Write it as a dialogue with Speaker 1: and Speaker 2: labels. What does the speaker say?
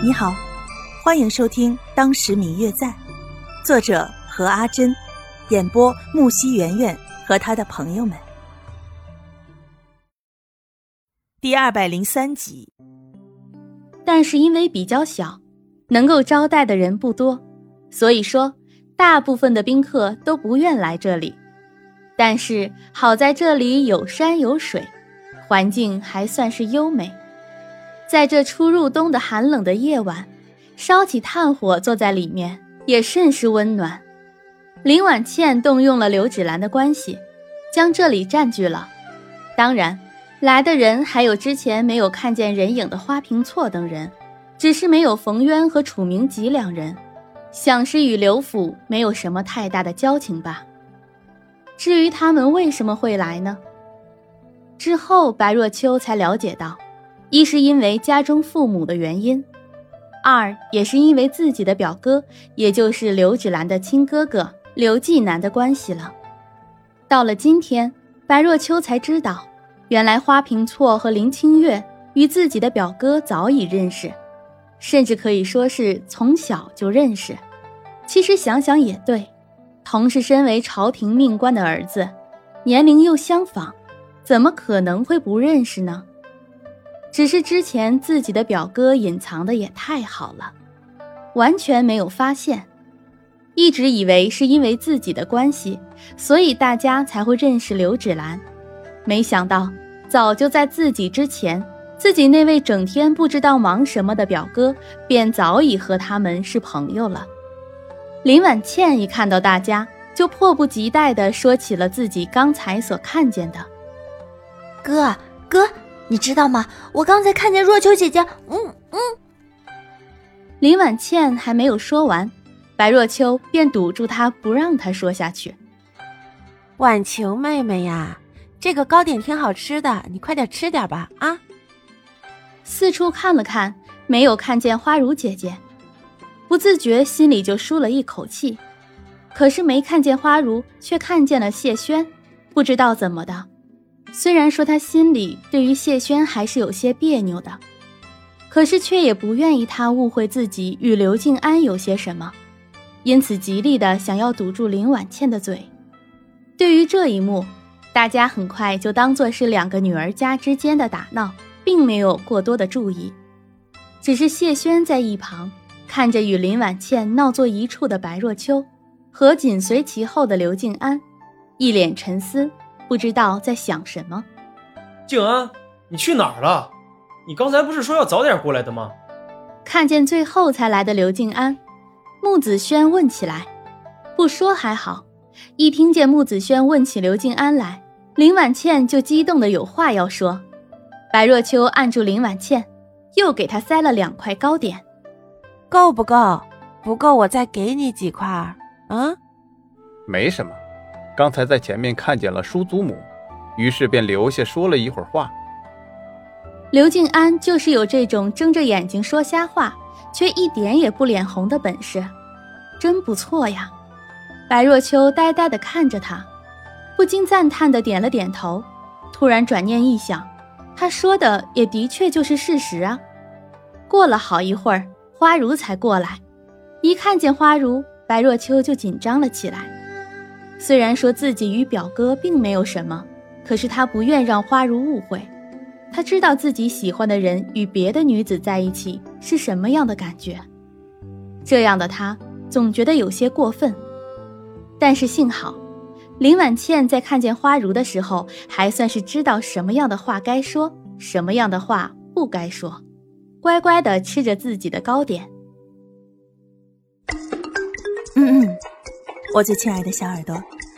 Speaker 1: 你好，欢迎收听《当时明月在》，作者何阿珍，演播木西圆圆和他的朋友们。第二百零三集。
Speaker 2: 但是因为比较小，能够招待的人不多，所以说大部分的宾客都不愿来这里。但是好在这里有山有水，环境还算是优美。在这初入冬的寒冷的夜晚，烧起炭火坐在里面也甚是温暖。林婉倩动用了刘芷兰的关系，将这里占据了。当然，来的人还有之前没有看见人影的花瓶错等人，只是没有冯渊和楚明吉两人，想是与刘府没有什么太大的交情吧。至于他们为什么会来呢？之后白若秋才了解到。一是因为家中父母的原因，二也是因为自己的表哥，也就是刘芷兰的亲哥哥刘继南的关系了。到了今天，白若秋才知道，原来花瓶错和林清月与自己的表哥早已认识，甚至可以说是从小就认识。其实想想也对，同是身为朝廷命官的儿子，年龄又相仿，怎么可能会不认识呢？只是之前自己的表哥隐藏的也太好了，完全没有发现，一直以为是因为自己的关系，所以大家才会认识刘芷兰，没想到早就在自己之前，自己那位整天不知道忙什么的表哥，便早已和他们是朋友了。林婉倩一看到大家，就迫不及待地说起了自己刚才所看见的，
Speaker 3: 哥哥。你知道吗？我刚才看见若秋姐姐，嗯嗯。
Speaker 2: 林婉倩还没有说完，白若秋便堵住她，不让她说下去。
Speaker 4: 婉晴妹妹呀，这个糕点挺好吃的，你快点吃点吧啊！
Speaker 2: 四处看了看，没有看见花如姐姐，不自觉心里就舒了一口气。可是没看见花如，却看见了谢轩，不知道怎么的。虽然说他心里对于谢轩还是有些别扭的，可是却也不愿意他误会自己与刘静安有些什么，因此极力的想要堵住林婉倩的嘴。对于这一幕，大家很快就当做是两个女儿家之间的打闹，并没有过多的注意。只是谢轩在一旁看着与林婉倩闹作一处的白若秋，和紧随其后的刘静安，一脸沉思。不知道在想什么，
Speaker 5: 静安，你去哪儿了？你刚才不是说要早点过来的吗？
Speaker 2: 看见最后才来的刘静安，穆子轩问起来。不说还好，一听见穆子轩问起刘静安来，林婉倩就激动的有话要说。白若秋按住林婉倩，又给她塞了两块糕点，
Speaker 4: 够不够？不够我再给你几块。嗯，
Speaker 6: 没什么。刚才在前面看见了叔祖母，于是便留下说了一会儿话。
Speaker 2: 刘静安就是有这种睁着眼睛说瞎话，却一点也不脸红的本事，真不错呀。白若秋呆呆地看着他，不禁赞叹的点了点头。突然转念一想，他说的也的确就是事实啊。过了好一会儿，花如才过来，一看见花如，白若秋就紧张了起来。虽然说自己与表哥并没有什么，可是他不愿让花如误会。他知道自己喜欢的人与别的女子在一起是什么样的感觉，这样的他总觉得有些过分。但是幸好，林婉倩在看见花如的时候，还算是知道什么样的话该说，什么样的话不该说，乖乖的吃着自己的糕点。
Speaker 1: 嗯嗯。我最亲爱的小耳朵，